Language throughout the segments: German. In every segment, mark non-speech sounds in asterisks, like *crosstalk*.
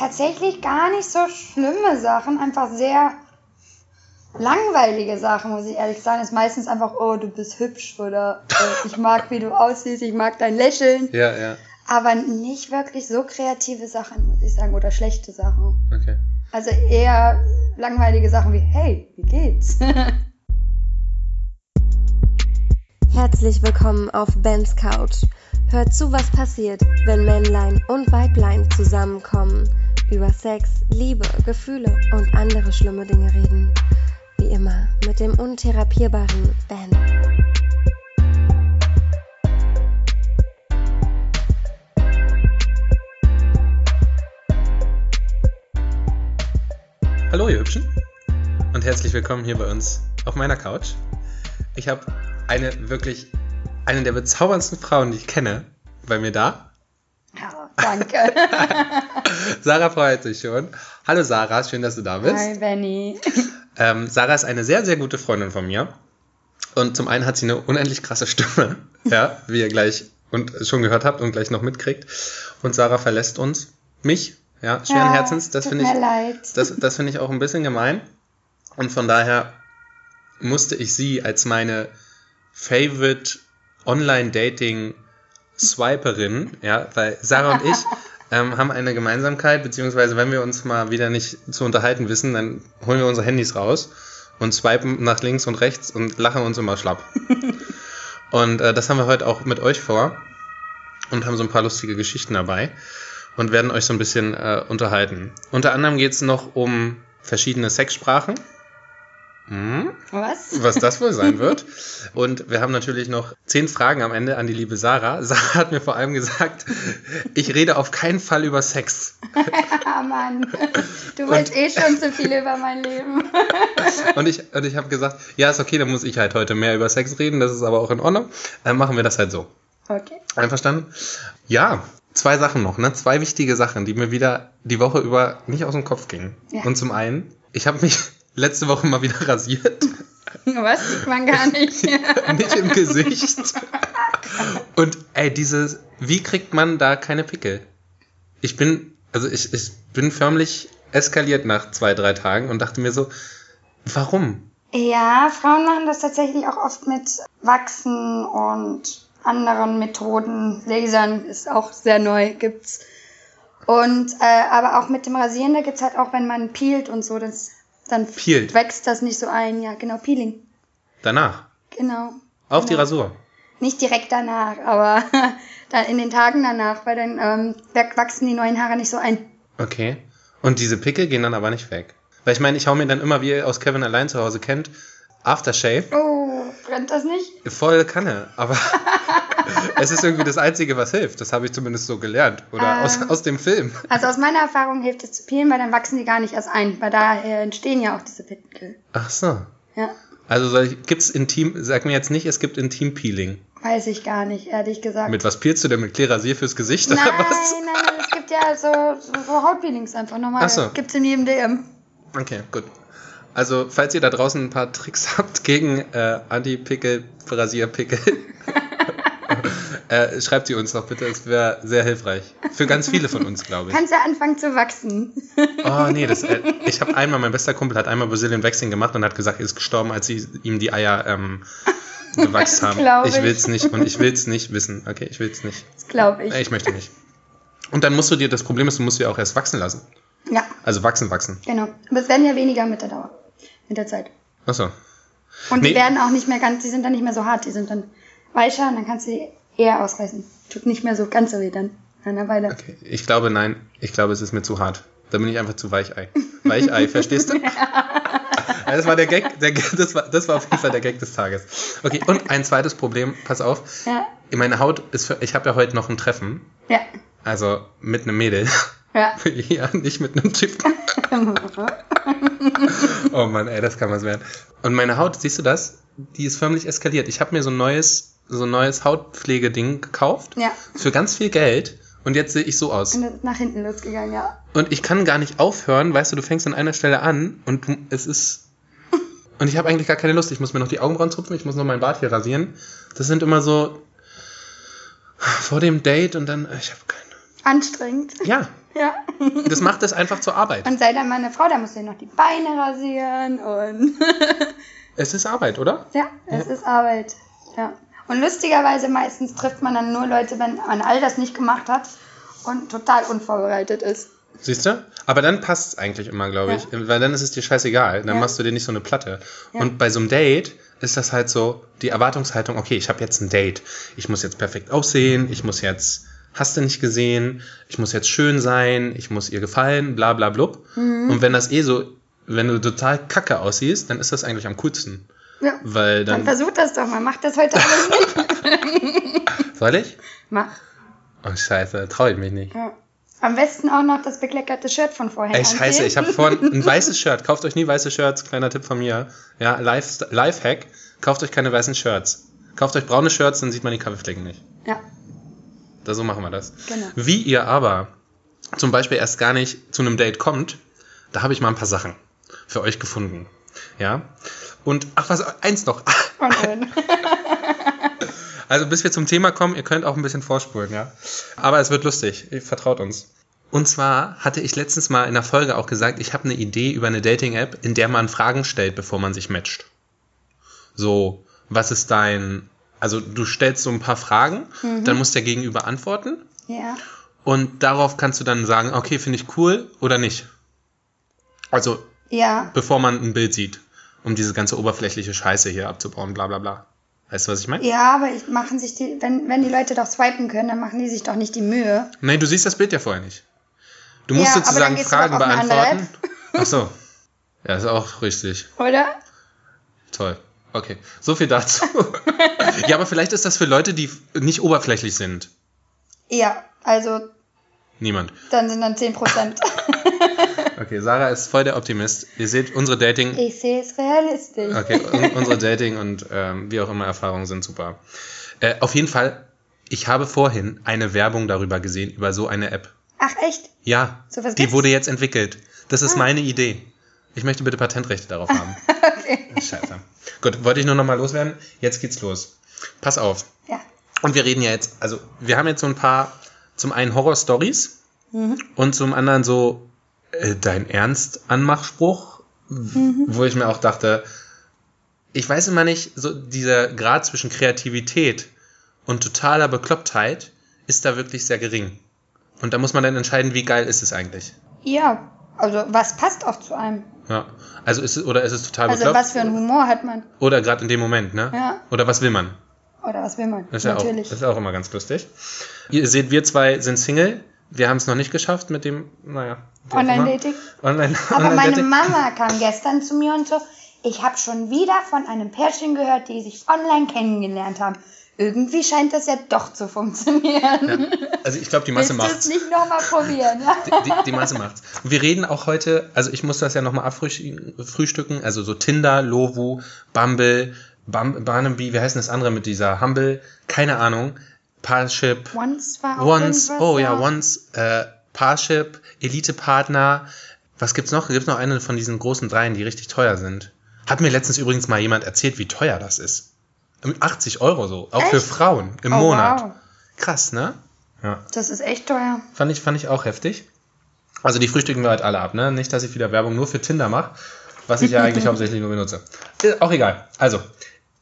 tatsächlich gar nicht so schlimme Sachen, einfach sehr langweilige Sachen, muss ich ehrlich sagen. Ist meistens einfach, oh, du bist hübsch oder äh, ich mag, wie du aussiehst, ich mag dein Lächeln. Ja, ja. Aber nicht wirklich so kreative Sachen, muss ich sagen, oder schlechte Sachen. Okay. Also eher langweilige Sachen wie, hey, wie geht's? *laughs* Herzlich willkommen auf Bens Couch. Hört zu, was passiert, wenn Männlein und Weiblein zusammenkommen, über Sex, Liebe, Gefühle und andere schlimme Dinge reden. Wie immer mit dem untherapierbaren Ben. Hallo, ihr Hübschen. Und herzlich willkommen hier bei uns auf meiner Couch. Ich habe eine wirklich, eine der bezauberndsten Frauen, die ich kenne, bei mir da. Danke. *laughs* Sarah freut sich schon. Hallo Sarah, schön, dass du da bist. Hi, Benny. Ähm, Sarah ist eine sehr, sehr gute Freundin von mir. Und zum einen hat sie eine unendlich krasse Stimme, *laughs* ja, wie ihr gleich und schon gehört habt und gleich noch mitkriegt. Und Sarah verlässt uns, mich, ja, schweren Ja, Herzens. Das finde ich, leid. das, das finde ich auch ein bisschen gemein. Und von daher musste ich sie als meine Favorite Online-Dating Swiperin, ja, weil Sarah und ich *laughs* ähm, haben eine Gemeinsamkeit, beziehungsweise wenn wir uns mal wieder nicht zu unterhalten wissen, dann holen wir unsere Handys raus und swipen nach links und rechts und lachen uns immer schlapp. *laughs* und äh, das haben wir heute auch mit euch vor und haben so ein paar lustige Geschichten dabei und werden euch so ein bisschen äh, unterhalten. Unter anderem geht es noch um verschiedene Sexsprachen. Hm, Was? was das wohl sein *laughs* wird. Und wir haben natürlich noch zehn Fragen am Ende an die liebe Sarah. *laughs* Sarah hat mir vor allem gesagt, ich rede auf keinen Fall über Sex. Ah, Mann. Du weißt eh schon zu viel über mein Leben. *laughs* Und ich, und ich habe gesagt, ja, ist okay, dann muss ich halt heute mehr über Sex reden, das ist aber auch in Ordnung. Dann machen wir das halt so. Okay. Einverstanden? Ja, zwei Sachen noch, ne? Zwei wichtige Sachen, die mir wieder die Woche über nicht aus dem Kopf gingen. Ja. Und zum einen, ich habe mich letzte Woche mal wieder rasiert. Was sieht man gar nicht. *laughs* nicht im Gesicht. Und ey, dieses, wie kriegt man da keine Pickel? Ich bin, also ich, ich bin förmlich eskaliert nach zwei, drei Tagen und dachte mir so, warum? Ja, Frauen machen das tatsächlich auch oft mit Wachsen und anderen Methoden. Lasern ist auch sehr neu, gibt's. Und äh, aber auch mit dem Rasieren, da gibt's halt auch, wenn man peelt und so, das dann Peelt. wächst das nicht so ein. Ja, genau, Peeling. Danach. Genau. Auf die Genau. Rasur. Nicht direkt danach, aber *laughs* dann in den Tagen danach, weil dann ähm, wachsen die neuen Haare nicht so ein. Okay. Und diese Pickel gehen dann aber nicht weg. Weil ich meine, ich hau mir dann immer, wie ihr aus Kevin allein zu Hause kennt, Aftershave. Oh, brennt das nicht? Voll Kanne, aber *laughs* es ist irgendwie das Einzige, was hilft. Das habe ich zumindest so gelernt. Oder aus, Ähm. aus dem Film. Also aus meiner Erfahrung hilft es zu peelen, weil dann wachsen die gar nicht erst ein, weil daher entstehen ja auch diese Pickel. Ach so. Ja, Also ich, gibt's Intim, sag mir jetzt nicht, es gibt Intim-Peeling. weiß ich gar nicht, ehrlich gesagt. Mit was peelst du denn? Mit Klärasier fürs Gesicht nein, oder nein, was? nein, es gibt ja so, so, Hautpeelings einfach normal. Ach so. Gibt's in jedem DM. Okay, gut. Also, falls ihr da draußen ein paar Tricks *laughs* habt gegen äh, Anti-Pickel, Rasierpickel, *laughs* äh, schreibt sie uns doch bitte. Es wäre sehr hilfreich. Für ganz viele von uns, glaube ich. Kannst ja anfangen zu wachsen. Oh, nee, das, äh, ich habe einmal, mein bester Kumpel hat einmal Brazilian Waxing gemacht und hat gesagt, er ist gestorben, als sie ihm die Eier ähm, *laughs* gewachst haben. Ich ich. will's nicht und ich will's nicht wissen. Okay, ich will's nicht. Das glaube ich. Nee, ich möchte nicht. Und dann musst du dir, das Problem ist, du musst sie auch erst wachsen lassen. Ja, Also wachsen, wachsen. genau. Aber es werden ja weniger mit der Dauer. Mit der Zeit. Achso. Und Nee. die werden auch nicht mehr ganz, die sind dann nicht mehr so hart, die sind dann weicher und dann kannst du die eher ausreißen. Tut nicht mehr so ganz so weh dann. Nach einer Weile. Okay. Ich glaube, nein. Ich glaube, es ist mir zu hart. Da bin ich einfach zu Weichei. Weichei, *laughs* verstehst du? Ja, *laughs* das war der Gag, der, das war, das war auf jeden Fall der Gag des Tages. Okay, und ein zweites Problem, pass auf. Ja, Meine Haut ist für, ich habe ja heute noch ein Treffen. ja, Also mit einem Mädel. ja. *laughs* ja, nicht mit einem Typ. *laughs* Oh Mann, ey, das kann was werden. Und meine Haut, siehst du das? Die ist förmlich eskaliert. Ich habe mir so ein neues, so ein neues Hautpflegeding gekauft. Ja. Für ganz viel Geld. Und jetzt sehe ich so aus. Und nach hinten losgegangen, ja. Und ich kann gar nicht aufhören, weißt du, du fängst an einer Stelle an und du, es ist. *laughs* Und ich habe eigentlich gar keine Lust. Ich muss mir noch die Augenbrauen zupfen, ich muss noch mein Bart hier rasieren. Das sind immer so vor dem Date und dann. Ich habe keine. Anstrengend. Ja, Ja. Das macht es einfach zur Arbeit. Und sei dann mal eine Frau, da musst du dir noch die Beine rasieren und *laughs* Es ist Arbeit, oder? ja, es ist Arbeit. Ja. Und lustigerweise meistens trifft man dann nur Leute, wenn man all das nicht gemacht hat und total unvorbereitet ist. Siehst du? Aber dann passt es eigentlich immer, glaube ich. Weil dann ist es dir scheißegal. Dann Ja. machst du dir nicht so eine Platte. Ja. Und bei so einem Date ist das halt so die Erwartungshaltung, okay, ich habe jetzt ein Date. Ich muss jetzt perfekt aussehen. Ich muss jetzt, hast du nicht gesehen? Ich muss jetzt schön sein. Ich muss ihr gefallen. Bla bla blub. Mhm. Und wenn das eh so, wenn du total kacke aussiehst, dann ist das eigentlich am coolsten. Ja. Weil Dann dann... versuch das doch mal. Mach das heute alles *laughs* nicht. Soll ich? Mach. Oh scheiße, traue ich mich nicht. Ja. Am besten auch noch das bekleckerte Shirt von vorher. Ey, scheiße, ich habe vorhin *laughs* ein weißes Shirt. Kauft euch nie weiße Shirts, kleiner Tipp von mir. Ja, Life- Lifehack, kauft euch keine weißen Shirts. Kauft euch braune Shirts, dann sieht man die Kaffeeflecken nicht. Da so machen wir das. Genau. Wie ihr aber zum Beispiel erst gar nicht zu einem Date kommt, da habe ich mal ein paar Sachen für euch gefunden. Ja. Und ach was, eins noch. *laughs* und dann. *laughs* Also bis wir zum Thema kommen, ihr könnt auch ein bisschen vorspulen, ja. Aber es wird lustig, ihr vertraut uns. Und zwar hatte ich letztens mal in der Folge auch gesagt, ich habe eine Idee über eine Dating-App, in der man Fragen stellt, bevor man sich matcht. So, was ist dein... Also du stellst so ein paar Fragen, dann muss der Gegenüber antworten Ja. und darauf kannst du dann sagen, okay, finde ich cool oder nicht. Also Ja. bevor man ein Bild sieht, um diese ganze oberflächliche Scheiße hier abzubauen, bla bla bla. Weißt du, was ich meine? Ja, aber ich machen sich die, wenn, wenn die Leute doch swipen können, dann machen die sich doch nicht die Mühe. Nein, du siehst das Bild ja vorher nicht. Du musst Ja, sozusagen Fragen beantworten. Ach so. Ja, ist auch richtig. Oder? Toll. Okay. So viel dazu. *laughs* ja, aber vielleicht ist das für Leute, die nicht oberflächlich sind. Ja, also Niemand. dann sind dann 10%. *laughs* Okay, Sarah ist voll der Optimist. Ihr seht, unsere Dating, ich sehe es realistisch. okay, un unsere Dating und ähm, wie auch immer Erfahrungen sind super. Äh, auf jeden Fall, ich habe vorhin eine Werbung darüber gesehen, über so eine App. Ach echt? Ja, So was die gibt's? Ah. wurde jetzt entwickelt. Das ist meine Idee. Ich möchte bitte Patentrechte darauf haben. *laughs* Scheiße. Gut, wollte ich nur noch mal loswerden. Jetzt geht's los. Pass auf. Ja. Und wir reden ja jetzt, also wir haben jetzt so ein paar, zum einen Horror-Stories und zum anderen so äh, dein Ernst-Anmachspruch, wo ich mir auch dachte, ich weiß immer nicht, so dieser Grad zwischen Kreativität und totaler Beklopptheit ist da wirklich sehr gering. Und da muss man dann entscheiden, wie geil ist es eigentlich. Ja, also was passt auch zu einem? Ja. Also ist es, oder ist es total Also bekloppt? was für einen Humor hat man? Oder gerade in dem Moment, ne? Ja. Oder was will man? Oder was will man? Das ist ja auch, Natürlich. das ist auch immer ganz lustig. Ihr seht, wir zwei sind Single. Wir haben es noch nicht geschafft mit dem, naja. Online-Dating? Online, Aber meine. Mama kam gestern zu mir und so, ich habe schon wieder von einem Pärchen gehört, die sich online kennengelernt haben. Irgendwie scheint das ja doch zu funktionieren. Also ich glaube, die Masse du es nicht nochmal probieren? Ja? Die, die, die Masse macht's. Wir reden auch heute, also ich muss das ja nochmal abfrühstücken, also so Tinder, Lovu, Bumble, Bum, Barnaby, wie heißt denn das andere mit dieser Humble? Keine Ahnung. Parship. Once war auch Once, oh ja. Once, äh, Parship, Elite-Partner. Was gibt's noch? Gibt's noch eine von diesen großen dreien, die richtig teuer sind? Hat mir letztens übrigens mal jemand erzählt, wie teuer das ist. Um 80 Euro so. Auch für Echt? Frauen im Oh, Monat. wow. Krass, ne? Ja. Das ist echt teuer. Fand ich, fand ich auch heftig. Also die frühstücken wir halt alle ab, ne? Nicht, dass ich wieder Werbung nur für Tinder mache, was ich ja eigentlich *laughs* hauptsächlich nur benutze. Äh, auch egal. Also.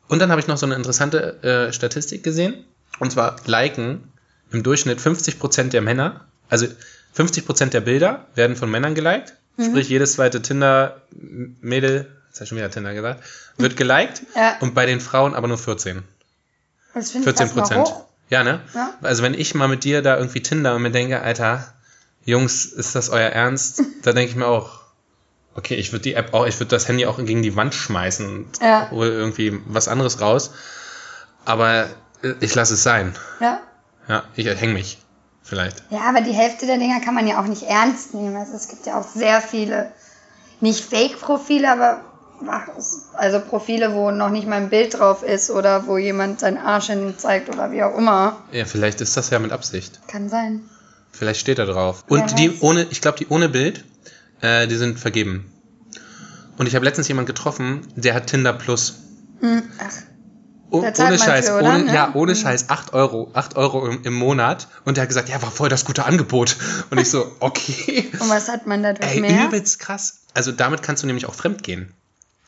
Und dann habe ich noch so eine interessante äh, Statistik gesehen. Und zwar liken im Durchschnitt 50% der Männer, also 50% der Bilder werden von Männern geliked. Sprich, jedes zweite Tinder-Mädel, habe ich schon wieder Tinder gesagt, wird geliked. Ja. Und bei den Frauen aber nur 14. Das finde ich 14 fast noch Prozent. Ja, ne? Ja. Also wenn ich mal mit dir da irgendwie Tinder und mir denke, Alter, Jungs, ist das euer Ernst? da denke ich mir auch, okay, ich würde die App auch, ich würde das Handy auch gegen die Wand schmeißen und Ja. hol irgendwie was anderes raus. Aber äh, ich lasse es sein. Ja. Ja, ich hänge mich. Vielleicht. ja, aber die Hälfte der Dinger kann man ja auch nicht ernst nehmen. Also es gibt ja auch sehr viele, nicht Fake-Profile, aber also Profile, wo noch nicht mal ein Bild drauf ist oder wo jemand seinen Arsch hin zeigt oder wie auch immer. Ja, vielleicht ist das ja mit Absicht. Kann sein. Vielleicht steht da drauf. Und die ohne, ich glaube, die ohne Bild, äh, die sind vergeben. Und ich habe letztens jemanden getroffen, der hat Tinder Plus. Hm, ach, Oh, Da ohne Scheiß, für, ohne, Ne? ja, ohne Scheiß, 8 Euro, 8 Euro im, im Monat. Und der hat gesagt, ja, war voll das gute Angebot. Und ich so, *laughs* okay. Und was hat man dadurch Ey, mehr? übelst krass. Also damit kannst du nämlich auch fremd gehen.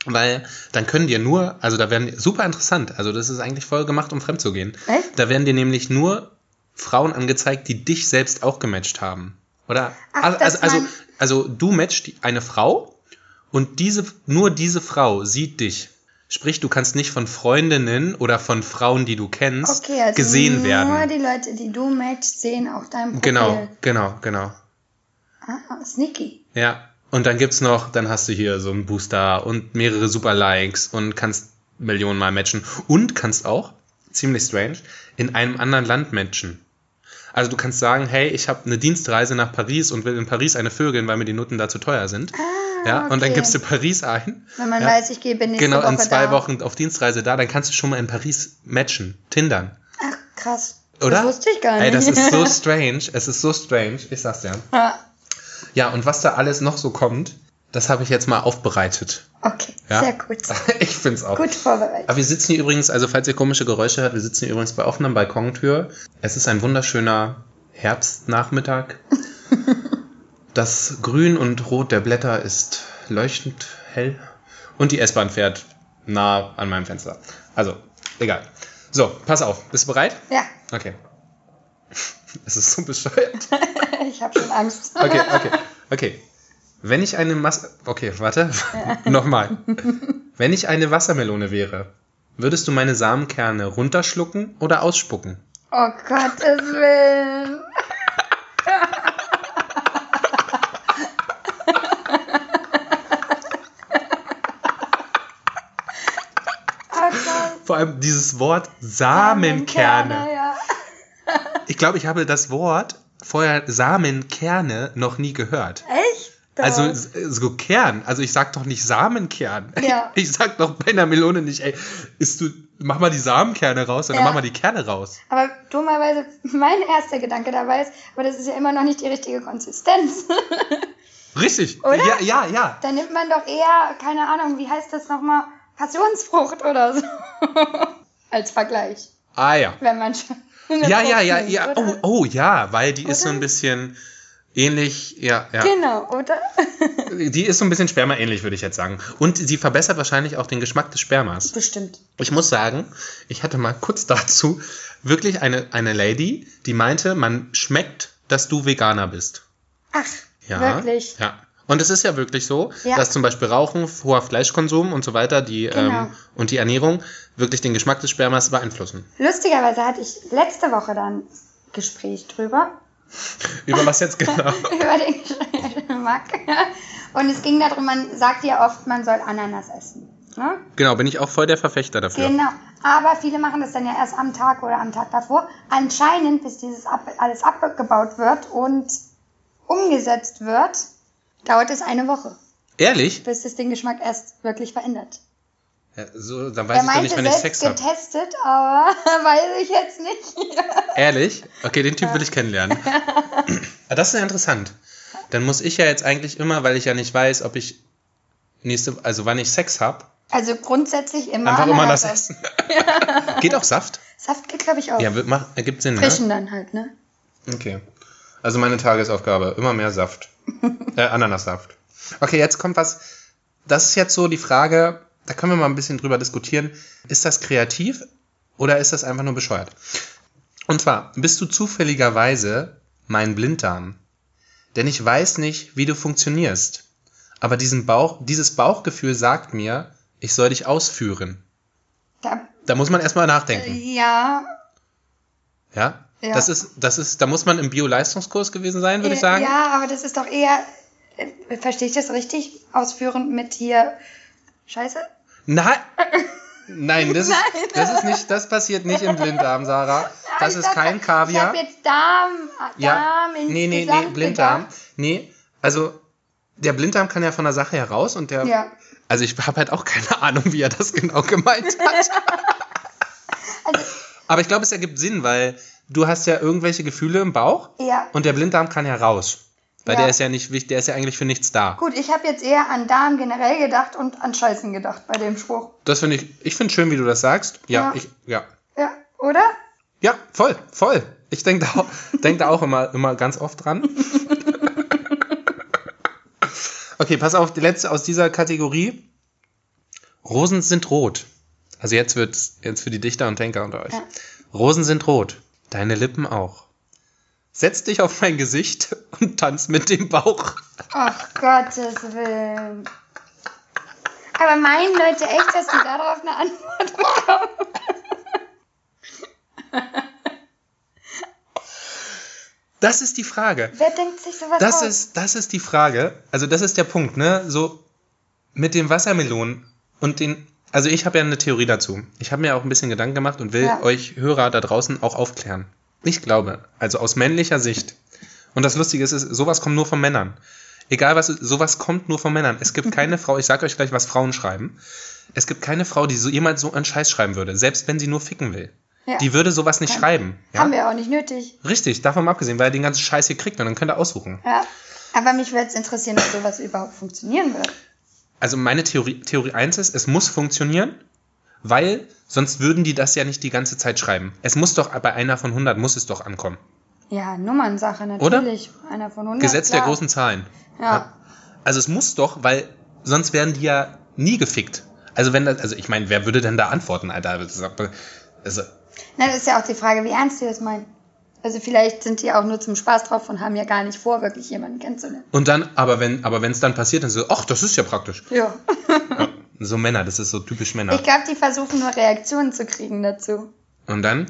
Weil dann können dir nur, also da werden, super interessant, also das ist eigentlich voll gemacht, um fremd zu gehen. Echt? Da werden dir nämlich nur Frauen angezeigt, die dich selbst auch gematcht haben. Oder? Ach, also, also, also du matchst eine Frau und diese, nur diese Frau sieht dich. Sprich, du kannst nicht von Freundinnen oder von Frauen, die du kennst, Okay, also gesehen nur werden. die Leute, die du matchst, sehen auch dein Profil. Genau, genau, genau. Ah, sneaky. Ja. Und dann gibt's noch, dann hast du hier so einen Booster und mehrere super Likes und kannst Millionen mal matchen. Und kannst auch, ziemlich strange, in einem anderen Land matchen. Also du kannst sagen, hey, ich habe eine Dienstreise nach Paris und will in Paris eine vögeln, weil mir die Noten da zu teuer sind. ja, und dann okay. gibst du Paris ein. Wenn man ja, weiß, ich gehe nächste Genau, Woche in zwei da. Wochen auf Dienstreise da, dann kannst du schon mal in Paris matchen, tindern. Ach, krass. Oder? Das wusste ich gar nicht. Ey, das ist so *laughs* strange. Es ist so strange. Ich sag's dir. Ja. Ja, und was da alles noch so kommt, das habe ich jetzt mal aufbereitet. okay, Ja? sehr gut. *laughs* Ich find's auch. Gut vorbereitet. Aber wir sitzen hier übrigens, also falls ihr komische Geräusche hört, wir sitzen hier übrigens bei offener Balkontür. Es ist ein wunderschöner Herbstnachmittag. *laughs* Das Grün und Rot der Blätter ist leuchtend hell. Und die S-Bahn fährt nah an meinem Fenster. Also, egal. So, pass auf. Bist du bereit? Ja, Okay. Es ist so bescheuert. *laughs* ich habe schon Angst. *laughs* Okay, okay, okay. Wenn ich eine Mas Okay, warte. *laughs* Nochmal. Wenn ich eine Wassermelone wäre, würdest du meine Samenkerne runterschlucken oder ausspucken? Oh Gottes Willen. Vor allem dieses Wort Samenkerne. Ja. Ich glaube, ich habe das Wort vorher Samenkerne noch nie gehört. Echt? Doch. Also so Kern. Also ich sag doch nicht Samenkern. Ja. *laughs* Ich sag doch bei einer Melone nicht, ey, isst du, mach mal die Samenkerne raus oder Ja. mach mal die Kerne raus. Aber dummerweise, *laughs* mein erster Gedanke dabei ist, aber das ist ja immer noch nicht die richtige Konsistenz. *laughs* Richtig. Oder? Ja, ja, ja. Dann nimmt man doch eher, keine Ahnung, wie heißt das nochmal, Passionsfrucht oder so. Als Vergleich, Ah ja. wenn man schon. Ja, ja, ja, ja. oder? Oh, oh ja, weil die ist so Oder? ein bisschen ähnlich, ja, ja. Genau, oder? *laughs* Die ist so ein bisschen Sperma-ähnlich, würde ich jetzt sagen. Und sie verbessert wahrscheinlich auch den Geschmack des Spermas. Bestimmt. Ich muss sagen, ich hatte mal kurz dazu wirklich eine, eine Lady, die meinte, man schmeckt, dass du Veganer bist. Ach, Ja. wirklich. Ja. Und es ist ja wirklich so, Ja. dass zum Beispiel Rauchen, hoher Fleischkonsum und so weiter, die Genau. ähm, und die Ernährung wirklich den Geschmack des Spermas beeinflussen. Lustigerweise hatte ich letzte Woche dann Gespräch drüber. Über was jetzt genau? *laughs* über den Geschmack. Und es ging darum, man sagt ja oft, man soll Ananas essen. Ne? genau, bin ich auch voll der Verfechter dafür. Genau. Aber viele machen das dann ja erst am Tag oder am Tag davor. Anscheinend, bis dieses ab, alles abgebaut wird und umgesetzt wird, dauert es eine Woche, Ehrlich? bis es den Geschmack erst wirklich verändert. Ja, so, dann Er weiß ich doch nicht, wenn ich Sex habe. getestet, aber *laughs* weiß ich jetzt nicht. Ehrlich? Okay, den Typ will ich kennenlernen. *laughs* Ah, das ist ja interessant. Dann muss ich ja jetzt eigentlich immer, weil ich ja nicht weiß, ob ich nächste, also wann ich Sex habe, Also grundsätzlich immer einfach immer das essen. *laughs* Geht auch Saft? Saft geht, glaube ich, auch. Ja, macht, ergibt Sinn, Frischen dann halt, ne? ne? Okay. Also meine Tagesaufgabe, immer mehr Saft. *laughs* äh, Ananassaft. Okay, jetzt kommt was. Das ist jetzt so die Frage, da können wir mal ein bisschen drüber diskutieren. Ist das kreativ oder ist das einfach nur bescheuert? Und zwar, bist du zufälligerweise mein Blinddarm? Denn ich weiß nicht, wie du funktionierst. Aber diesen Bauch, dieses Bauchgefühl sagt mir, ich soll dich ausführen. Da, Da muss man erstmal nachdenken. ja, Ja? Ja. Das ist, das ist, da muss man im Bio-Leistungskurs gewesen sein, würde ich Äh, sagen. Ja, aber das ist doch eher, äh, verstehe ich das richtig, ausführend mit hier Scheiße? Nein! *laughs* Nein, das, Nein. Ist, das ist nicht, das passiert nicht im Blinddarm, Sarah. *laughs* Das Ich ist kein Ich Kaviar. habe jetzt Darm, Ja. Darm Nee, nee, nee, insgesamt Blinddarm. Nee, also der Blinddarm kann ja von der Sache heraus und der. Ja. Also ich habe halt auch keine Ahnung, wie er das genau *laughs* gemeint hat. Also, Aber ich glaube, es ergibt Sinn, weil du hast ja irgendwelche Gefühle im Bauch ja, und der Blinddarm kann ja raus. Weil Ja. der ist ja nicht wichtig, der ist ja eigentlich für nichts da. Gut, ich habe jetzt eher an Darm generell gedacht und an Scheißen gedacht bei dem Spruch. Das finde ich, ich finde schön, wie du das sagst. Ja, Ja. ich, ja. Ja, oder? Ja, voll, voll. Ich denke da, auch- denk da auch immer, immer ganz oft dran. *laughs* Okay, pass auf, die letzte aus dieser Kategorie. Rosen sind rot. Also jetzt wird's jetzt für die Dichter und Denker unter euch. Ja. Rosen sind rot. Deine Lippen auch. Setz dich auf mein Gesicht und tanz mit dem Bauch. Ach, Gottes Willen. Aber meinen Leute echt, dass die darauf eine Antwort bekommen? Das ist die Frage. Wer denkt sich sowas Das aus? ist, das ist die Frage. Also das ist der Punkt, ne? So mit den Wassermelonen und den. Also ich habe ja eine Theorie dazu. Ich habe mir auch ein bisschen Gedanken gemacht und will Ja. euch Hörer da draußen auch aufklären. Ich glaube, also aus männlicher Sicht. Und das Lustige ist, ist, sowas kommt nur von Männern. Egal was, sowas kommt nur von Männern. Es gibt keine Frau, ich sage euch gleich, was Frauen schreiben. Es gibt keine Frau, die so jemals so einen Scheiß schreiben würde, selbst wenn sie nur ficken will. Ja. Die würde sowas nicht schreiben. Ja? Haben wir auch nicht nötig. Richtig, davon mal abgesehen, weil er den ganzen Scheiß hier kriegt und dann könnt ihr aussuchen. Ja. Aber mich würde es interessieren, ob sowas überhaupt funktionieren wird. Also meine Theorie, Theorie 1 ist, es muss funktionieren, weil sonst würden die das ja nicht die ganze Zeit schreiben. Es muss doch, bei einer von 100 muss es doch ankommen. Ja, Nummernsache Oder? natürlich. Einer von 100. Gesetz der klar. großen Zahlen. Ja. Also es muss doch, weil sonst werden die ja nie gefickt. Also wenn das, also ich meine, wer würde denn da antworten, Alter? Also, Na, das ist ja auch die Frage, wie ernst die das meinen. Also vielleicht sind die auch nur zum Spaß drauf und haben ja gar nicht vor, wirklich jemanden kennenzulernen. und dann, aber wenn, aber wenn es dann passiert, dann so, ach, das ist ja praktisch. Ja. Ja, so Männer, das ist so typisch Männer. Ich glaube, die versuchen nur Reaktionen zu kriegen dazu. Und dann,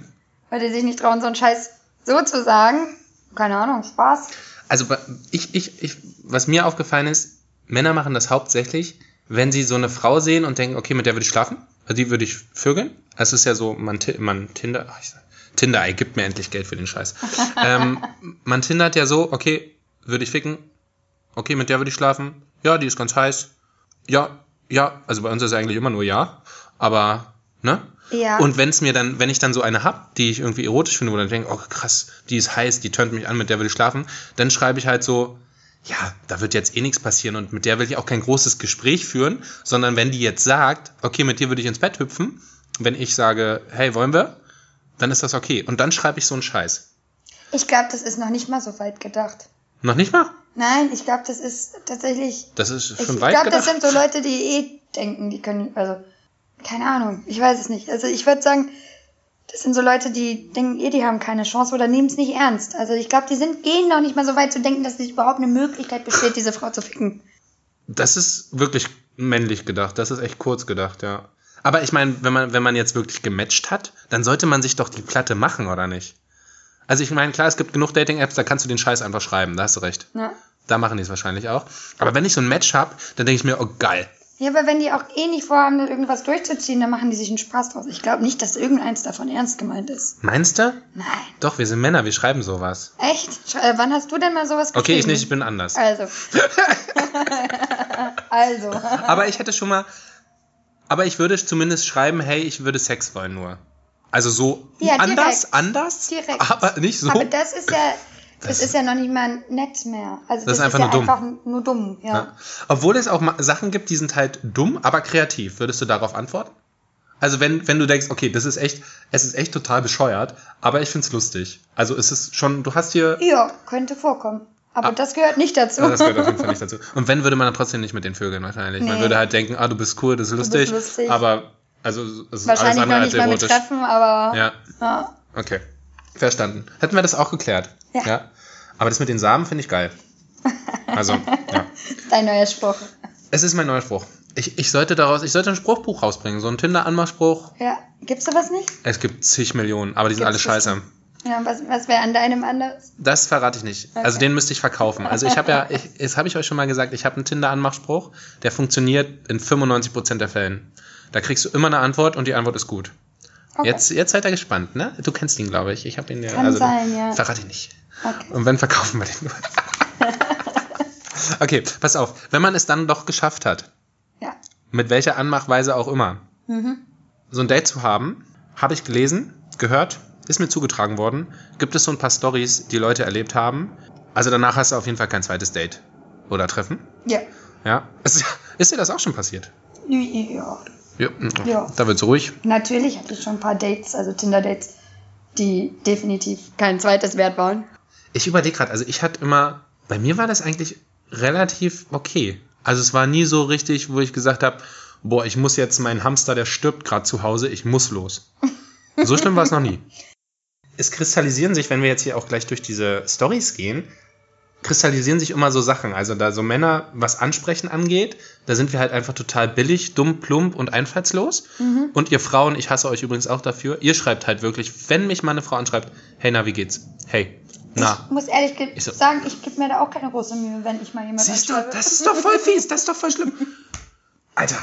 Weil die sich nicht trauen, so einen Scheiß so zu sagen. Keine Ahnung, Spaß. Also ich, ich, ich, was mir aufgefallen ist, Männer machen das hauptsächlich, wenn sie so eine Frau sehen und denken, okay, mit der würde ich schlafen, also die würde ich vögeln. Es ist ja so, man, man Tinder, ach, ich sag, Tinder, ey, gibt mir endlich Geld für den Scheiß. ähm, man tindert ja so, okay, würde ich ficken, okay, mit der würde ich schlafen, ja, die ist ganz heiß, ja, ja, also bei uns ist es eigentlich immer nur ja, aber, ne? Ja. Und wenn es mir dann, wenn ich dann so eine hab, die ich irgendwie erotisch finde, wo dann denke, oh krass, die ist heiß, die tönt mich an, mit der will ich schlafen, dann schreibe ich halt so, ja, da wird jetzt eh nichts passieren und mit der will ich auch kein großes Gespräch führen, sondern wenn die jetzt sagt, okay, mit dir würde ich ins Bett hüpfen, wenn ich sage, hey, wollen wir, dann ist das okay. Und dann schreibe ich so einen Scheiß. Ich glaube, das ist noch nicht mal so weit gedacht. Noch nicht mal? Nein, ich glaube, das ist tatsächlich. Das ist Ich, schon ich weit glaube, das sind so Leute, die eh denken, die können. Also, keine Ahnung, ich weiß es nicht. Also, ich würde sagen, das sind so Leute, die denken eh, die haben keine Chance oder nehmen es nicht ernst. Also, ich glaube, die sind, gehen noch nicht mal so weit zu denken, dass es überhaupt eine Möglichkeit besteht, diese Frau zu ficken. Das ist wirklich männlich gedacht. Das ist echt kurz gedacht, ja. Aber ich meine, wenn man, wenn man jetzt wirklich gematcht hat, dann sollte man sich doch die Platte machen, oder nicht? Also ich meine, klar, es gibt genug Dating-Apps, da kannst du den Scheiß einfach schreiben, da hast du recht. Ja. Da machen die es wahrscheinlich auch. Aber wenn ich so ein Match habe, dann denke ich mir, oh geil. Ja, aber wenn die auch eh nicht vorhaben, da irgendwas durchzuziehen, dann machen die sich einen Spaß draus. Ich glaube nicht, dass irgendeins davon ernst gemeint ist. Meinst du? Nein. Doch, wir sind Männer, wir schreiben sowas. Echt? Äh, wann hast du denn mal sowas geschrieben? Okay, ich nicht, ich bin anders. Also. *laughs* *laughs* also. Aber ich hätte schon mal, aber ich würde zumindest schreiben, hey, ich würde Sex wollen nur. Also so Ja, anders, direkt. anders, Direkt. aber nicht so. Aber das ist ja, das, Das- ist ja noch nicht mal nett mehr. Also Das das, ist einfach ja nur dumm. einfach nur dumm, ja. Ja. Obwohl es auch Sachen gibt, die sind halt dumm, aber kreativ. Würdest du darauf antworten? Also wenn, wenn du denkst, okay, das ist echt, es ist echt total bescheuert, aber ich find's lustig. Also es ist schon, du hast hier, Ja, könnte vorkommen. Aber Ah. das gehört nicht dazu. Ja, das gehört auf jeden Fall nicht *laughs* dazu. Und wenn, würde man dann trotzdem nicht mit den Vögeln wahrscheinlich. Man Nee. würde halt denken, ah, du bist cool, das ist bist lustig, lustig. aber, also, es ist alles Wahrscheinlich noch andere als nicht mal mit. Treffen, aber Ja, ja. okay. Verstanden. Hätten wir das auch geklärt. Ja. Aber das mit den Samen finde ich geil. Also, ja. *laughs* dein neuer Spruch. Es ist mein neuer Spruch. Ich, ich sollte daraus, ich sollte ein Spruchbuch rausbringen, so ein Tinder-Anmachspruch. Ja. Gibt's sowas nicht? Es gibt zig Millionen, aber die sind alle Gibt's scheiße. Ja, was, was wäre an deinem anders? Das verrate ich nicht. Also Okay. den müsste ich verkaufen. Also ich habe ja, *laughs* ich, das habe ich euch schon mal gesagt, ich habe einen Tinder-Anmachspruch, der funktioniert in 95% der Fällen. Da kriegst du immer eine Antwort und die Antwort ist gut. Okay. Jetzt, jetzt seid ihr gespannt, ne? Du kennst ihn, glaube ich. Ich habe ihn ja. Kann also, sein, ja. Verrate ich nicht. Okay. Und wenn, verkaufen wir den nur. *laughs* okay, pass auf. Wenn man es dann doch geschafft hat, Ja. mit welcher Anmachweise auch immer, Mhm. so ein Date zu haben, habe ich gelesen, gehört, ist mir zugetragen worden, gibt es so ein paar Stories, die Leute erlebt haben. Also danach hast du auf jeden Fall kein zweites Date. Oder Treffen? Ja. Ja. Ist, ist dir das auch schon passiert? Ja. Ja. Ja. Da wird's ruhig. Natürlich hatte ich schon ein paar Dates, also Tinder-Dates, die definitiv kein zweites wert waren. Ich überlege gerade, also ich hatte immer, bei mir war das eigentlich relativ okay. Also es war nie so richtig, wo ich gesagt habe, boah, ich muss jetzt mein Hamster, der stirbt gerade zu Hause, ich muss los. So schlimm war es noch nie. *laughs* Es kristallisieren sich, wenn wir jetzt hier auch gleich durch diese Stories gehen, kristallisieren sich immer so Sachen. Also da so Männer, was Ansprechen angeht, da sind wir halt einfach total billig, dumm, plump und einfallslos. Und ihr Frauen, ich hasse euch übrigens auch dafür, ihr schreibt halt wirklich, wenn mich mal eine Frau anschreibt, hey, na, wie geht's? Hey, na. Ich muss ehrlich Ich so- sagen, ich gebe mir da auch keine große Mühe, wenn ich mal jemanden Siehst du, das ist doch voll *laughs* fies, das ist doch voll schlimm. Alter.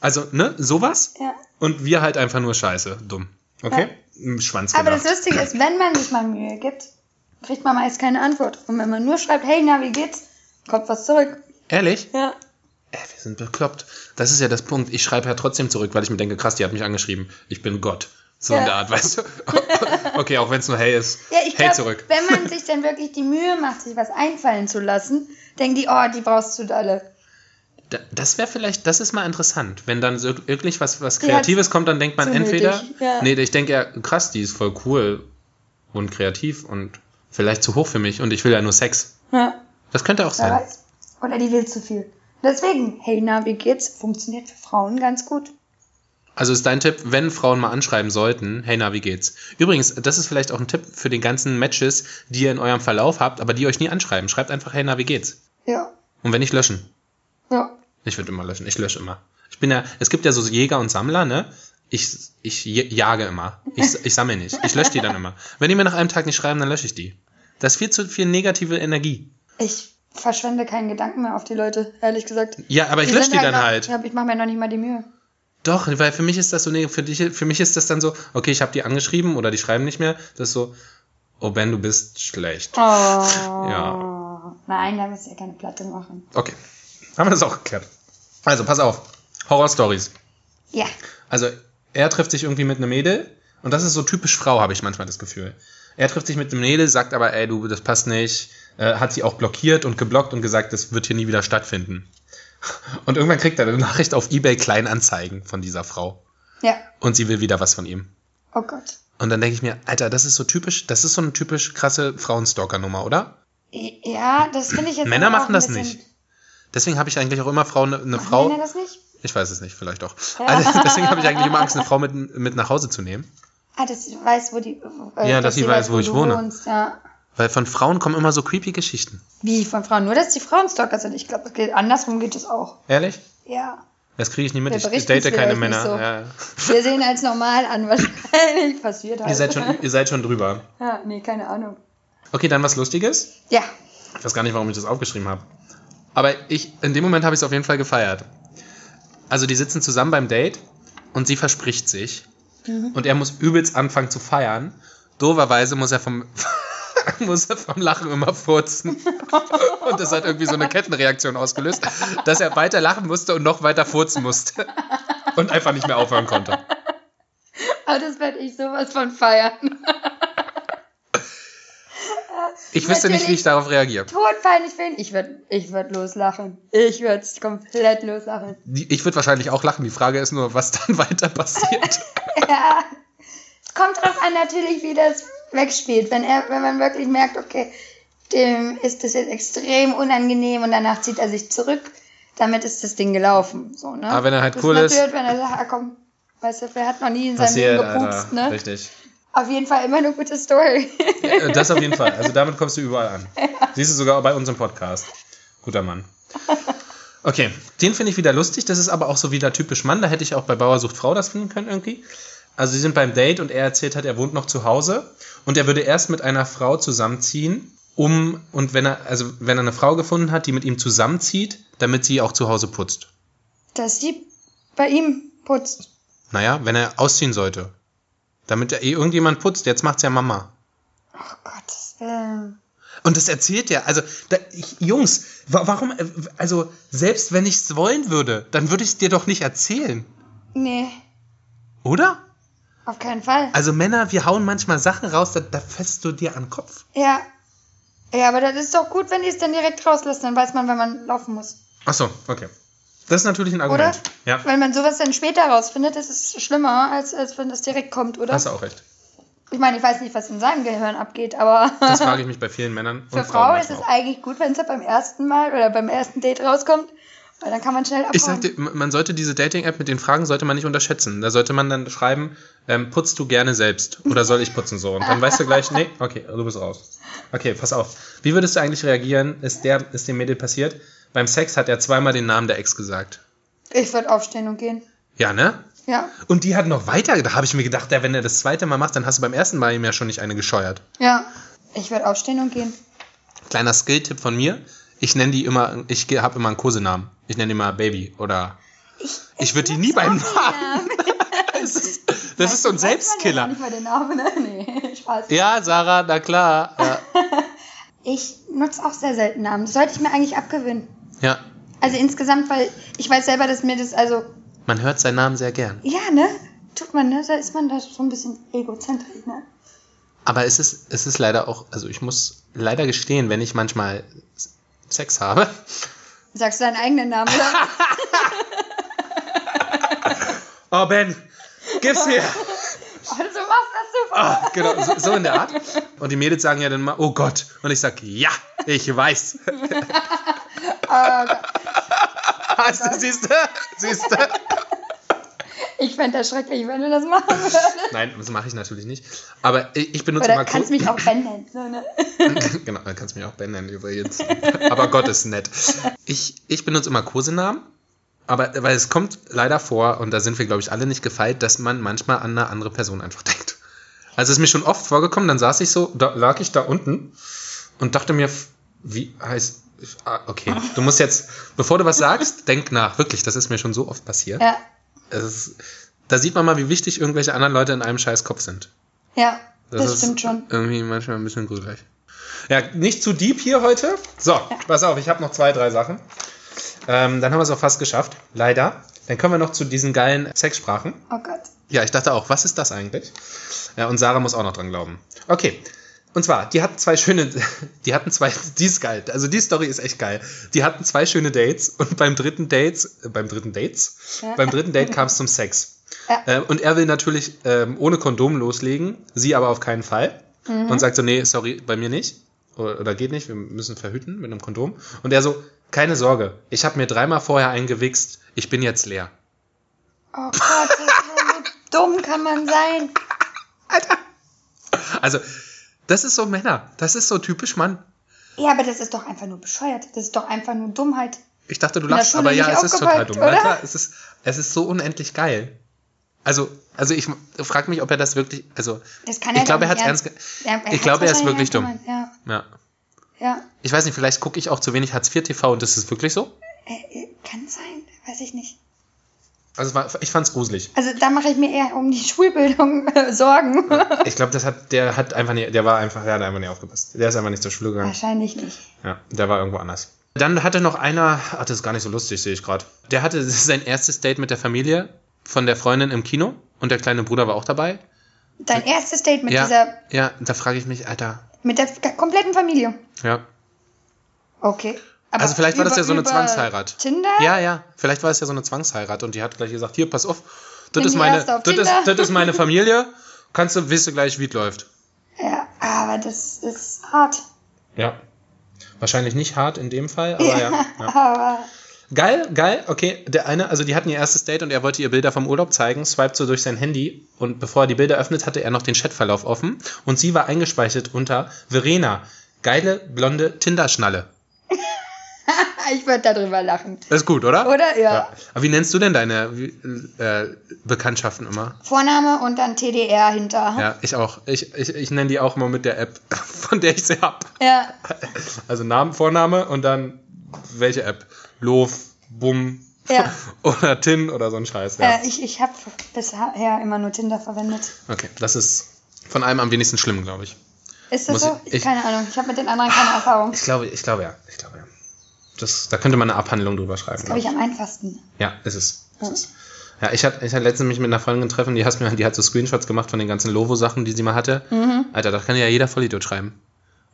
Also, ne, sowas. Ja. Und wir halt einfach nur scheiße, dumm. Okay? Im Schwanz Aber das gedacht. Lustige ist, wenn man sich mal Mühe gibt, kriegt man meist keine Antwort. Und wenn man nur schreibt, hey, na, wie geht's? Kommt was zurück. Ehrlich? Ja. Ey, wir sind bekloppt. Das ist ja das Punkt. Ich schreibe ja trotzdem zurück, weil ich mir denke, krass, die hat mich angeschrieben. Ich bin Gott. So in Ja. der Art, weißt du? *laughs* okay, auch wenn es nur hey ist. Ja, ich hey glaube, zurück. wenn man sich dann wirklich die Mühe macht, sich was einfallen zu lassen, denken die, oh, die brauchst du alle. Da- Das wäre vielleicht, das ist mal interessant. Wenn dann so wirklich was, was Kreatives kommt, dann denkt man entweder, nötig, ja. nee, ich denke ja, krass, die ist voll cool und kreativ und vielleicht zu hoch für mich und ich will ja nur Sex. Ja, Das könnte auch sein. weiß. Oder die will zu viel. Deswegen, hey, na, wie geht's? Funktioniert für Frauen ganz gut. Also ist dein Tipp, wenn Frauen mal anschreiben sollten, hey na, wie geht's? Übrigens, das ist vielleicht auch ein Tipp für den ganzen Matches, die ihr in eurem Verlauf habt, aber die euch nie anschreiben. Schreibt einfach, hey na, wie geht's? Ja. Und wenn nicht, löschen. Ja. Ich würde immer löschen. Ich lösche immer. Ich bin ja, es gibt ja so Jäger und Sammler, ne? Ich, ich jage immer. Ich, *laughs* ich sammle nicht. Ich lösche die dann immer. Wenn die mir nach einem Tag nicht schreiben, dann lösche ich die. Das ist viel zu viel negative Energie. Ich verschwende keinen Gedanken mehr auf die Leute, ehrlich gesagt. Ja, aber ich lösche die dann noch- halt. Ich mache mir noch nicht mal die Mühe. Doch, weil für mich ist das so, neg- für dich, für mich ist das dann so, okay, ich habe die angeschrieben oder die schreiben nicht mehr. Das ist so, oh Ben, du bist schlecht. Oh. Ja. Nein, da müsst ihr keine Platte machen. Okay. Haben wir das auch geklärt. Also, pass auf. Horror-Stories. Ja. Also, er trifft sich irgendwie mit einem Mädel und das ist so typisch Frau, habe ich manchmal das Gefühl. Er trifft sich mit einem Mädel, sagt aber, ey, du, das passt nicht. Äh, hat sie auch blockiert und geblockt und gesagt, das wird hier nie wieder stattfinden. Und irgendwann kriegt er eine Nachricht auf Ebay Kleinanzeigen von dieser Frau. Ja. Und sie will wieder was von ihm. Oh Gott. Und dann denke ich mir, Alter, das ist so typisch, das ist so eine typisch krasse Frauenstalker-Nummer, oder? Ja, das finde ich jetzt Männer machen das bisschen- nicht. Deswegen habe ich eigentlich auch immer Frau, eine Machen Frau. Das nicht? Ich weiß es nicht, vielleicht auch. Also, *laughs* deswegen habe ich eigentlich immer Angst, eine Frau mit, mit nach Hause zu nehmen. Ah, dass sie weiß, wo die. Äh, Ja, dass sie weiß, wo ich wohne. Wohnst, ja. Weil von Frauen kommen immer so creepy Geschichten. Wie von Frauen? Nur, dass die Frauen Stalker sind. Ich glaube, das geht andersrum geht es auch. Ehrlich? Ja. Das kriege ich nie mit. Wir Ich date es keine nicht Männer. so. Ja. *laughs* Wir sehen als normal an, *laughs* wahrscheinlich passiert halt. Ihr, seid schon, ihr seid schon drüber. Ja, nee, keine Ahnung. Okay, dann was Lustiges. Ja. Ich weiß gar nicht, warum ich das aufgeschrieben habe. Aber ich, in dem Moment habe ich es auf jeden Fall gefeiert. Also die sitzen zusammen beim Date und sie verspricht sich. Und er muss übelst anfangen zu feiern. Doverweise muss er vom, *laughs* muss er vom Lachen immer furzen. *laughs* Und das hat irgendwie so eine Kettenreaktion ausgelöst, dass er weiter lachen musste und noch weiter furzen musste. Und einfach nicht mehr aufhören konnte. Aber das werde ich sowas von feiern. Ich wüsste nicht, wie ich darauf reagiere. Todpeinlich finden. Ich würde ich würd loslachen. Ich würde komplett loslachen. Ich würde wahrscheinlich auch lachen. Die Frage ist nur, was dann *laughs* weiter passiert. *laughs* Ja. Es kommt drauf an, natürlich, wie das wegspielt. Wenn, er, wenn man wirklich merkt, okay, dem ist das jetzt extrem unangenehm und danach zieht er sich zurück, damit ist das Ding gelaufen. So, ne? Aber wenn er halt das cool ist- Natürlich, wenn er sagt, ah, komm, weißt du, wer hat noch nie in seinem Leben gepupst, Alter. ne? Richtig. Auf jeden Fall immer eine gute Story. Äh, Das auf jeden Fall. Also damit kommst du überall an. Siehst du sogar bei unserem Podcast. Guter Mann. Okay, den finde ich wieder lustig. Das ist aber auch so wieder typisch Mann. Da hätte ich auch bei Bauer sucht Frau das finden können irgendwie. Also sie sind beim Date und er erzählt hat, er wohnt noch zu Hause und er würde erst mit einer Frau zusammenziehen, um und wenn er also wenn er eine Frau gefunden hat, die mit ihm zusammenzieht, damit sie auch zu Hause putzt. Dass sie bei ihm putzt. Naja, wenn er ausziehen sollte. Damit er eh irgendjemand putzt. Jetzt macht's ja Mama. Oh Gottes Willen. Und das erzählt er. Also, da, ich, Jungs, wa warum, äh, also, selbst wenn ich es wollen würde, dann würde ich es dir doch nicht erzählen. Nee, Oder? auf keinen Fall. Also, Männer, wir hauen manchmal Sachen raus, da, da fässt du dir an den Kopf. Ja. Ja, aber das ist doch gut, wenn die es dann direkt rauslassen, dann weiß man, wann man laufen muss. Ach so, okay. Das ist natürlich ein Argument. Oder? Ja, Wenn man sowas dann später rausfindet, ist es schlimmer, als, als wenn das direkt kommt, oder? hast du auch recht. Ich meine, ich weiß nicht, was in seinem Gehirn abgeht, aber Das frage ich *laughs* mich bei vielen Männern und für Frauen Frau ist es auch. eigentlich gut, wenn es beim ersten Mal oder beim ersten Date rauskommt, weil dann kann man schnell abhauen. Ich sagte, man sollte diese Dating-App mit den Fragen sollte man nicht unterschätzen. Da sollte man dann schreiben, ähm, putzt du gerne selbst oder soll ich putzen so? Und dann weißt du gleich, *laughs* nee, okay, du bist raus. Okay, pass auf. Wie würdest du eigentlich reagieren? Ist der, ist dem Mädel passiert? Beim Sex hat er zweimal den Namen der Ex gesagt. ich würde aufstehen und gehen. Ja, ne? Ja, Und die hat noch weiter, da habe ich mir gedacht, ja, wenn er das zweite Mal macht, dann hast du beim ersten Mal ihm ja schon nicht eine gescheuert. ja. Ich würde aufstehen und gehen. Kleiner Skill-Tipp von mir. Ich nenne die immer, ich habe immer einen Kosenamen. Ich nenne die immer Baby oder ich würde die nie beim Namen. *laughs* Das ist, das ist so ein ja Selbstkiller. gar nicht mal den Namen, ne? *laughs* Nee, Spaß. Ja, Sarah, na klar. Ja. *laughs* Ich nutze auch sehr selten Namen. Das sollte ich mir eigentlich abgewöhnen. Ja, Also insgesamt, weil ich weiß selber, dass mir das, also, man hört seinen Namen sehr gern. ja, ne? Tut man, ne? Da ist man da so ein bisschen egozentrisch, ne? Aber es ist, es ist leider auch, also ich muss leider gestehen, wenn ich manchmal Sex habe. Sagst du deinen eigenen Namen, oder? *laughs* Oh, Ben, gib's mir. Also machst das super. Ah, genau, so, so in der Art. Und die Mädels sagen ja dann mal, oh Gott. Und ich sag, ja, ich weiß. *laughs* Gott. *laughs* Hast du, siehst du? Siehst du? Ich fände das schrecklich, wenn du das machen würdest. Nein, das mache ich natürlich nicht. Aber ich ich benutze Oder mal kannst mich auch Ben nennen. So, ne? *laughs* genau, dann kannst du mich auch Ben nennen übrigens. Aber Gott ist nett. Ich, ich benutze immer Kosenamen. Aber weil es kommt leider vor, und da sind wir, glaube ich, alle nicht gefeit, dass man manchmal an eine andere Person einfach denkt. Also es ist mir schon oft vorgekommen, dann saß ich so, da lag ich da unten und dachte mir, wie heißt. ah, Okay, du musst jetzt, bevor du was sagst, *laughs* denk nach. Wirklich, das ist mir schon so oft passiert. Ja, ist, da sieht man mal, wie wichtig irgendwelche anderen Leute in einem scheiß Kopf sind. ja, das, ist stimmt schon. Irgendwie manchmal ein bisschen gruselig. Ja, nicht zu deep hier heute. So, pass auf, ich habe noch zwei, drei Sachen. Ähm, dann haben wir es auch fast geschafft. Leider. Dann kommen wir noch zu diesen geilen Sexsprachen. Oh Gott. Ja, ich dachte auch, was ist das eigentlich? Ja, und Sarah muss auch noch dran glauben. Okay. Und zwar, die hatten zwei schöne, *laughs* die hatten zwei, die ist geil. Also die Story ist echt geil. Die hatten zwei schöne Dates und beim dritten Dates, äh, beim dritten Dates, Ja. beim dritten Date kam es zum Sex. Ja. Äh, und er will natürlich ähm, ohne Kondom loslegen, sie aber auf keinen Fall. Und sagt so, nee, sorry, bei mir nicht. Oder, oder geht nicht, wir müssen verhüten mit einem Kondom. Und er so, keine Sorge, ich habe mir dreimal vorher eingewichst, ich bin jetzt leer. Oh Gott, wie dumm kann man sein? *laughs* Also, das ist so Männer. Das ist so typisch Mann. Ja, aber das ist doch einfach nur bescheuert. Das ist doch einfach nur Dummheit. Ich dachte, du lachst, aber ja, es ist total dumm. Na oder? klar, es ist, es ist so unendlich geil. Also, also ich frage mich, ob er das wirklich, also, Das kann ich er glaube, doch er hat ernst, ge- Ja, ich hat's glaube, er ist wirklich dumm. ernst gemeint. Ja. Ja, ja. Ich weiß nicht, vielleicht gucke ich auch zu wenig Hartz IV TV und das ist wirklich so. Äh, äh, kann sein, weiß ich nicht. Also, war, ich fand's gruselig. Also da mache ich mir eher um die Schulbildung *laughs* äh, Sorgen. Ich glaube, das hat, der hat einfach nicht, der war einfach, der hat einfach nicht aufgepasst. Der ist einfach nicht zur Schule gegangen. Wahrscheinlich nicht. Ja, der war irgendwo anders. Dann hatte noch einer, ach, das ist gar nicht so lustig, sehe ich gerade. Der hatte *laughs* sein erstes Date mit der Familie von der Freundin im Kino und der kleine Bruder war auch dabei. Dein erstes Date mit ja, dieser, ja, da frage ich mich, Alter, mit der kompletten Familie. ja. Okay. Aber also vielleicht war das über- ja so eine über Zwangsheirat. Tinder? Ja, ja, vielleicht war es ja so eine Zwangsheirat und die hat gleich gesagt, hier, pass auf, das ist meine, das ist, das ist meine Familie, kannst du, du gleich, wie es läuft. Ja, aber das ist hart. Ja. Wahrscheinlich nicht hart in dem Fall, aber ja. ja. *laughs* Aber Geil, geil, okay. Der eine, also die hatten ihr erstes Date und er wollte ihr Bilder vom Urlaub zeigen, swiped so durch sein Handy und bevor er die Bilder öffnet, hatte er noch den Chatverlauf offen und sie war eingespeichert unter Verena, geile blonde Tinder-Schnalle. *laughs* ich würde darüber lachen. Das ist gut, oder? Oder? Ja. Aber wie nennst du denn deine äh, Bekanntschaften immer? Vorname und dann TDR hinter. Ja, ich auch. Ich, ich, ich nenne die auch immer mit der App, *laughs* von der ich sie hab. Ja. Also Namen, Vorname und dann welche App? Loof, Bum Ja. *laughs* oder Tin oder so ein Scheiß. Ja. Äh, ich ich habe bisher immer nur Tinder verwendet. Okay, das ist von allem am wenigsten schlimm, glaube ich. Ist das Muss so? ich- Ich, keine Ahnung. Ich habe mit den anderen keine Erfahrung. Ich glaube, ich glaube ja. Ich glaube ja. Das, da könnte man eine Abhandlung drüber schreiben. Glaube glaub ich am einfachsten. Ja, ist es. Ist es. Ja, ich hatte ich hatte letztens mich mit einer Freundin getroffen, die hat, mir, die hat so Screenshots gemacht von den ganzen Lovo-Sachen, die sie mal hatte. Mhm. Alter, da kann ja jeder Vollidiot schreiben.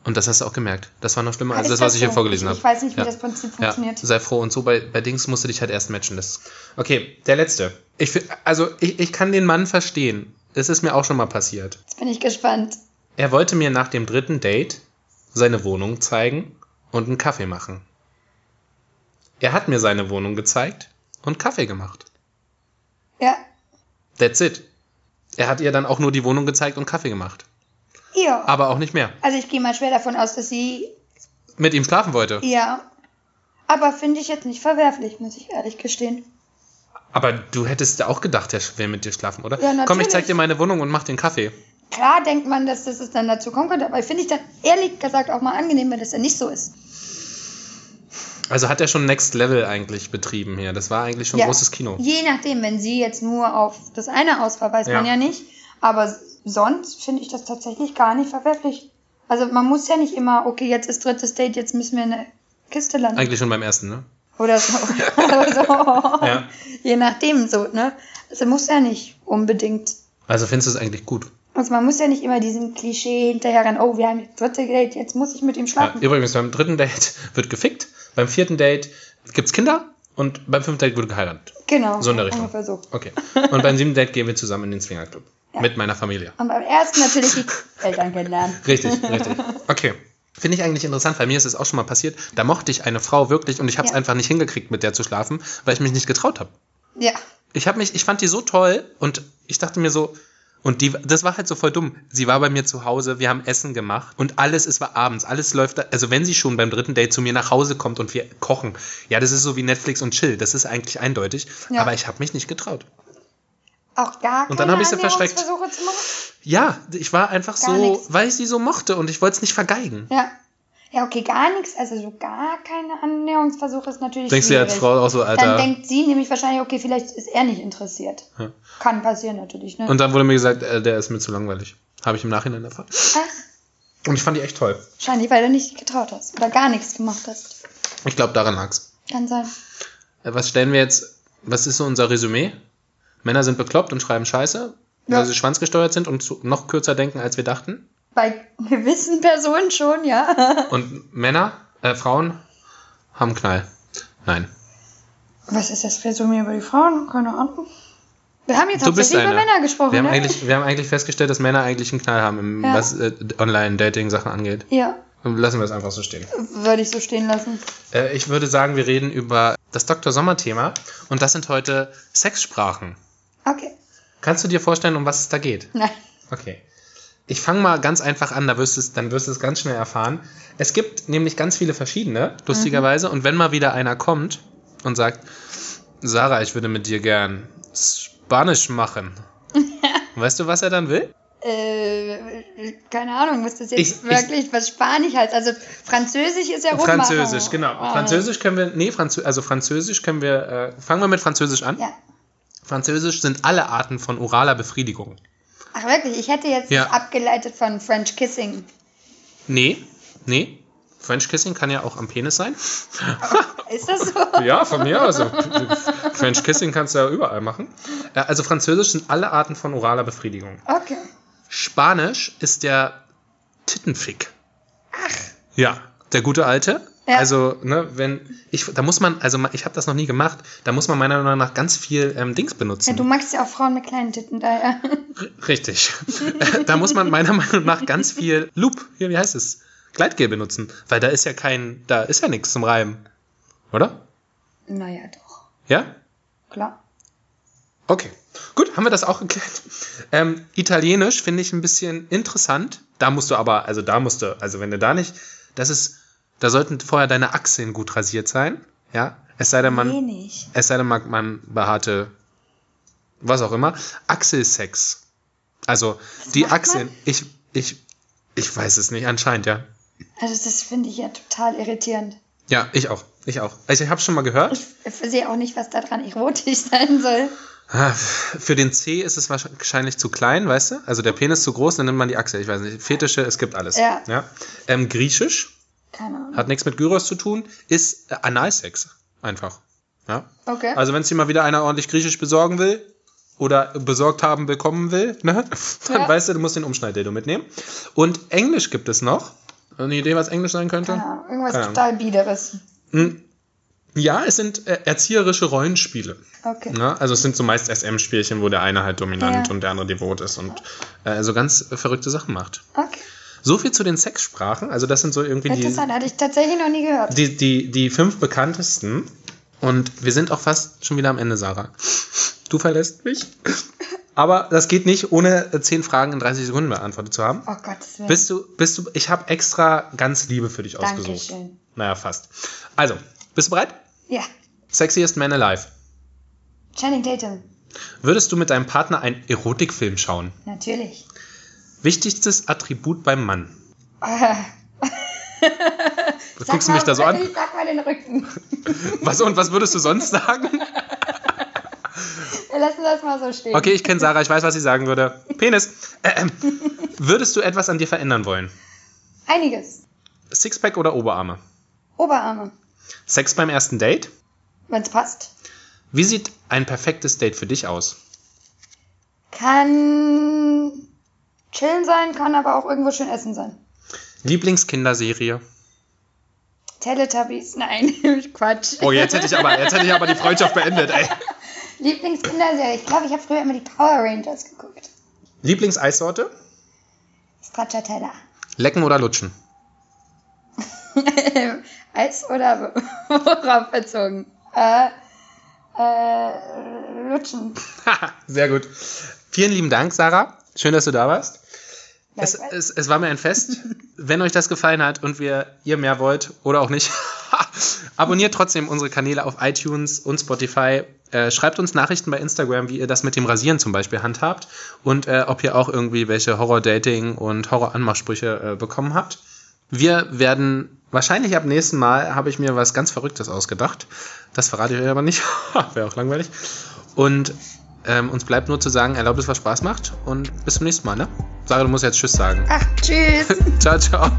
Und das hast du auch gemerkt. Das war noch schlimmer als das, was ich hier vorgelesen habe. Ich weiß nicht, wie Ja. das Prinzip Ja, funktioniert. sei froh. Und so bei, bei Dings musst du dich halt erst matchen. Das. Okay, der letzte. Ich, also, ich, ich kann den Mann verstehen. Es ist mir auch schon mal passiert. Jetzt bin ich gespannt. Er wollte mir nach dem dritten Date seine Wohnung zeigen und einen Kaffee machen. Er hat mir seine Wohnung gezeigt und Kaffee gemacht. Ja. That's it. Er hat ihr dann auch nur die Wohnung gezeigt und Kaffee gemacht. Ja. Aber auch nicht mehr. Also ich gehe mal schwer davon aus, dass sie Mit ihm schlafen wollte. ja. Aber finde ich jetzt nicht verwerflich, muss ich ehrlich gestehen. Aber du hättest ja auch gedacht, er will mit dir schlafen, oder? Ja, Komm, ich natürlich. zeig dir meine Wohnung und mach den Kaffee. Klar denkt man, dass das dann dazu kommen könnte, aber finde ich dann ehrlich gesagt auch mal angenehm, wenn das ja nicht so ist. Also hat er schon Next Level eigentlich betrieben hier. Das war eigentlich schon Ja. großes Kino. Je nachdem, wenn sie jetzt nur auf das eine aus war, weiß Ja. man ja nicht. Aber sonst finde ich das tatsächlich gar nicht verwerflich. Also man muss ja nicht immer, okay, jetzt ist drittes Date, jetzt müssen wir in eine Kiste landen. Eigentlich schon beim ersten, ne? Oder so. *laughs* Oder so. Ja. Je nachdem so, ne? Also muss ja nicht unbedingt. Also findest du es eigentlich gut? Also man muss ja nicht immer diesem Klischee hinterherrennen, oh, wir haben das dritte Date, jetzt muss ich mit ihm Ja, schlafen. übrigens, beim dritten Date *laughs* wird gefickt, beim vierten Date gibt's Kinder und beim fünften Date wurde geheiratet. Genau. So in der Richtung. So. Okay. Und beim siebten Date gehen wir zusammen in den Swingerclub. Ja. Mit meiner Familie. Und beim ersten natürlich die Eltern kennenlernen. Richtig, richtig. Okay. Finde ich eigentlich interessant, weil mir ist es auch schon mal passiert. Da mochte ich eine Frau wirklich und ich habe es Ja. einfach nicht hingekriegt, mit der zu schlafen, weil ich mich nicht getraut habe. Ja. Ich habe mich, ich fand die so toll und ich dachte mir so, und die, das war halt so voll dumm. Sie war bei mir zu Hause, wir haben Essen gemacht und alles, es war abends, alles läuft, da- also wenn sie schon beim dritten Date zu mir nach Hause kommt und wir kochen, ja, das ist so wie Netflix und Chill, das ist eigentlich eindeutig, Ja. aber ich habe mich nicht getraut. Auch gar Und dann keine hab ich sie verschreckt. Ja, ich war einfach Gar so, nix. weil ich sie so mochte und ich wollte es nicht vergeigen. Ja. Ja, okay, gar nichts. Also so gar keine Annäherungsversuche ist natürlich Denkst du schwierig. als Frau auch so, Alter? Dann denkt sie nämlich wahrscheinlich, okay, vielleicht ist er nicht interessiert. Ja. Kann passieren natürlich, ne? Und dann wurde mir gesagt, äh, der ist mir zu langweilig. Habe ich im Nachhinein erfahren. Ach, Und ich fand die echt toll. wahrscheinlich, weil du nicht getraut hast oder gar nichts gemacht hast. Ich glaube, daran lag's. Kann sein. Äh, Was stellen wir jetzt, was ist so unser Resümee? Männer sind bekloppt und schreiben Scheiße, Ja. weil sie schwanzgesteuert sind und noch kürzer denken, als wir dachten. Bei gewissen Personen schon, ja. *laughs* Und Männer, äh, Frauen haben Knall. Nein. Was ist das Resümee über die Frauen? Keine Ahnung. Wir haben jetzt hauptsächlich über. Männer gesprochen, Wir haben, ne? eigentlich, wir haben eigentlich festgestellt, dass Männer eigentlich einen Knall haben, im, Ja. was äh, Online-Dating-Sachen angeht. ja, Lassen wir es einfach so stehen. würde ich so stehen lassen. Äh, ich würde sagen, wir reden über das Dr. Sommer-Thema und das sind heute Sexsprachen. Okay. Kannst du dir vorstellen, um was es da geht? Nein. Okay. Ich fange mal ganz einfach an, da wirst du es, dann wirst du es ganz schnell erfahren. Es gibt nämlich ganz viele verschiedene, lustigerweise. Und wenn mal wieder einer kommt und sagt, Sarah, ich würde mit dir gern Spanisch machen. *laughs* weißt du, was er dann will? Äh, keine Ahnung, was das jetzt Ich- ich- wirklich, was Spanisch heißt. Also Französisch ist ja rummachen. Französisch, genau. Ah. Französisch können wir, nee, Franzö also Französisch können wir, äh, fangen wir mit Französisch an. Ja. Französisch sind alle Arten von oraler Befriedigung. Ach wirklich, ich hätte jetzt Ja. abgeleitet von French Kissing. Nee, nee. French Kissing kann ja auch am Penis sein. *laughs* Ist das so? *laughs* Ja, von mir aus. French Kissing kannst du ja überall machen. Äh, Also Französisch sind alle Arten von oraler Befriedigung. Okay. Spanisch ist der Tittenfick. Ach. Ja, der gute alte. Ja. Also, ne, wenn ich, da muss man, also ich habe das noch nie gemacht, da muss man meiner Meinung nach ganz viel ähm, Dings Ja, benutzen. du magst ja auch Frauen mit kleinen Titten, daher. R- Richtig. *laughs* da muss man meiner Meinung nach ganz viel Loop, hier, wie heißt es? Gleitgel benutzen, weil da ist ja kein, da ist ja nichts zum Reiben. Oder? naja, doch. Ja? Klar. Okay, gut, haben wir das auch geklärt. Ähm, Italienisch finde ich ein bisschen interessant. Da musst du aber, also da musst du, also wenn du da nicht, das ist, da sollten vorher deine Achseln gut rasiert sein. Ja, es sei denn, man, Wenig. es sei denn, mag man behaarte, was auch immer, Achselsex. Also die macht man? Achseln, ich, ich, ich weiß es nicht, anscheinend, ja. Also das finde ich ja total irritierend. Ja, ich auch, ich auch. Also ich habe schon mal gehört. Ich sehe auch nicht, was daran erotisch *laughs* sein soll. Ah, Für den C ist es wahrscheinlich zu klein, weißt du? Also der Penis zu groß, dann nimmt man die Achse. Ich weiß nicht. Fetische, es gibt alles. Ja. Ähm, Griechisch Keine Ahnung. hat nichts mit Gyros zu tun, ist äh, Analsex. Einfach. Ja. Okay. Also wenn es dir mal wieder einer ordentlich Griechisch besorgen will oder besorgt haben bekommen will, ne? *laughs* dann Ja. weißt du, du musst den Umschneiddildo mitnehmen. Und Englisch gibt es noch. Eine Idee, was Englisch sein könnte? Keine Ahnung, irgendwas Keine Ahnung. total Biederes. Hm. Ja, es sind äh, erzieherische Rollenspiele. Okay. Ne? Also es sind so meist SM-Spielchen, wo der eine halt dominant Ja. und der andere devot ist und äh, so ganz verrückte Sachen macht. Okay. So viel zu den Sexsprachen. Also das sind so irgendwie die, Interessant, hatte ich tatsächlich noch nie gehört. die, die, die fünf bekanntesten. Und wir sind auch fast schon wieder am Ende, Sarah. Du verlässt mich. Aber das geht nicht, ohne äh, zehn Fragen in 30 Sekunden beantwortet zu haben. Oh Willen. Bist du, bist du, ich habe extra ganz Liebe für dich ausgesucht. Dankeschön. Naja, fast. Also, bist du bereit? Ja. Sexiest Man Alive. Channing Tatum. Würdest du mit deinem Partner einen Erotikfilm schauen? Natürlich. Wichtigstes Attribut beim Mann. Äh, Was *laughs* guckst du mich da so an? Ich sag mal den Rücken. *laughs* Was und was würdest du sonst sagen? Wir lassen das mal so stehen. Okay, ich kenne Sarah, ich weiß, was sie sagen würde. Penis. Ähm, würdest du etwas an dir verändern wollen? Einiges. Sixpack oder Oberarme? Oberarme. Sex beim ersten Date? Wenn's passt. Wie sieht ein perfektes Date für dich aus? Kann chillen sein, kann aber auch irgendwo schön essen sein. Lieblingskinderserie? Teletubbies, nein, *laughs* Quatsch. Oh, jetzt hätte ich aber, jetzt hätte ich aber die Freundschaft beendet, ey. *laughs* Lieblingskinderserie. Ich glaube, ich habe früher immer die Power Rangers geguckt. Lieblingseissorte? Stracciatella. Lecken oder lutschen? *laughs* Eis oder worauf bezogen? Äh, äh, lutschen. Sehr gut. Vielen lieben Dank, Sarah. Schön, dass du da warst. Es, es, es war mir ein Fest. *laughs* Wenn euch das gefallen hat und wir, ihr mehr wollt oder auch nicht, *laughs* abonniert trotzdem unsere Kanäle auf iTunes und Spotify. Äh, schreibt uns Nachrichten bei Instagram, wie ihr das mit dem Rasieren zum Beispiel handhabt und äh, ob ihr auch irgendwie welche Horror-Dating und Horror-Anmachsprüche äh, bekommen habt. Wir werden wahrscheinlich ab nächsten Mal habe ich mir was ganz Verrücktes ausgedacht. Das verrate ich euch aber nicht. *laughs* Wäre auch langweilig. Und ähm, uns bleibt nur zu sagen, erlaubt es, was Spaß macht. Und bis zum nächsten Mal, ne? Sarah, du musst jetzt Tschüss sagen. Ach, tschüss. *laughs* ciao, ciao.